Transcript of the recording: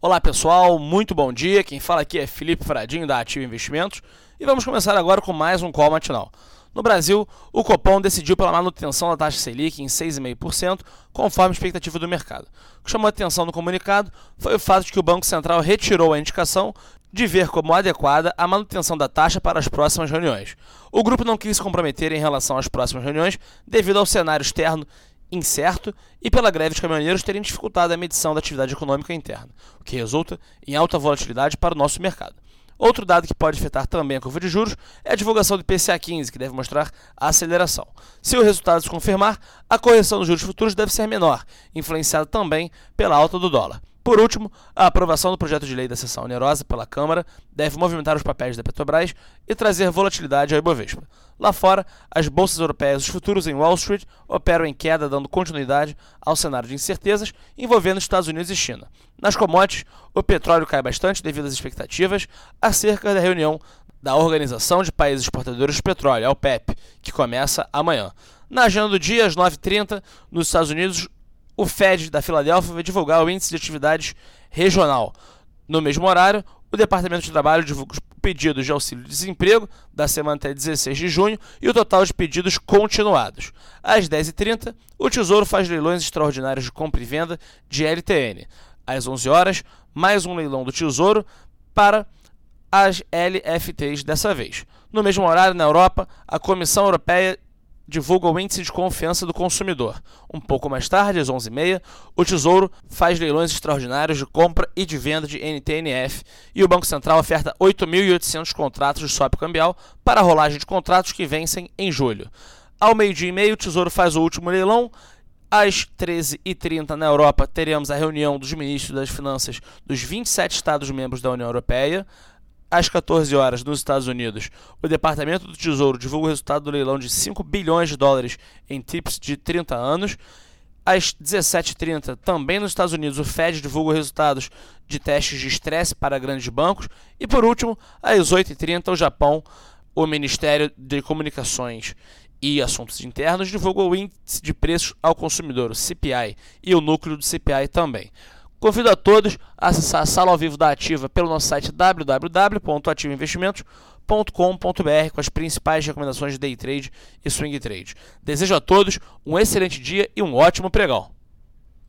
Olá pessoal, muito bom dia. Quem fala aqui é Felipe Fradinho da Ativo Investimentos e vamos começar agora com mais um call matinal. No Brasil, o Copom decidiu pela manutenção da taxa Selic em 6,5%, conforme a expectativa do mercado. O que chamou a atenção no comunicado foi o fato de que o Banco Central retirou a indicação de ver como adequada a manutenção da taxa para as próximas reuniões. O grupo não quis se comprometer em relação às próximas reuniões devido ao cenário externo incerto e pela greve dos caminhoneiros terem dificultado a medição da atividade econômica interna, o que resulta em alta volatilidade para o nosso mercado. Outro dado que pode afetar também a curva de juros é a divulgação do IPCA 15, que deve mostrar a aceleração. Se o resultado se confirmar, a correção dos juros futuros deve ser menor, influenciada também pela alta do dólar. Por último, a aprovação do projeto de lei da sessão onerosa pela Câmara deve movimentar os papéis da Petrobras e trazer volatilidade ao Ibovespa. Lá fora, as bolsas europeias e os futuros em Wall Street operam em queda, dando continuidade ao cenário de incertezas envolvendo Estados Unidos e China. Nas commodities, o petróleo cai bastante devido às expectativas acerca da reunião da Organização de Países Exportadores de Petróleo, a OPEP, que começa amanhã. Na agenda do dia, às 9h30, nos Estados Unidos, o Fed da Filadélfia vai divulgar o índice de atividade regional. No mesmo horário, o Departamento de Trabalho divulga os pedidos de auxílio-desemprego da semana até 16 de junho e o total de pedidos continuados. Às 10h30, o Tesouro faz leilões extraordinários de compra e venda de LTN. Às 11 horas, mais um leilão do Tesouro para as LFTs dessa vez. No mesmo horário, na Europa, a Comissão Europeia divulga o índice de confiança do consumidor. Um pouco mais tarde, às 11h30, o Tesouro faz leilões extraordinários de compra e de venda de NTNF e o Banco Central oferta 8.800 contratos de swap cambial para a rolagem de contratos que vencem em julho. Ao meio-dia e meio, o Tesouro faz o último leilão. Às 13h30 na Europa, teremos a reunião dos ministros das Finanças dos 27 Estados-membros da União Europeia às 14 horas nos Estados Unidos, o Departamento do Tesouro divulga o resultado do leilão de 5 bilhões de dólares em TIPS de 30 anos. Às 17h30, também nos Estados Unidos, o Fed divulga os resultados de testes de estresse para grandes bancos. E por último, às 8h30, o Japão, o Ministério de Comunicações e Assuntos Internos divulga o índice de preços ao consumidor, o CPI, e o núcleo do CPI também. Convido a todos a acessar a sala ao vivo da Ativa pelo nosso site www.ativainvestimentos.com.br com as principais recomendações de day trade e swing trade. Desejo a todos um excelente dia e um ótimo pregão.